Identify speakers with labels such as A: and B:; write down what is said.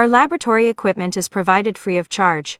A: Our laboratory equipment is provided free of charge.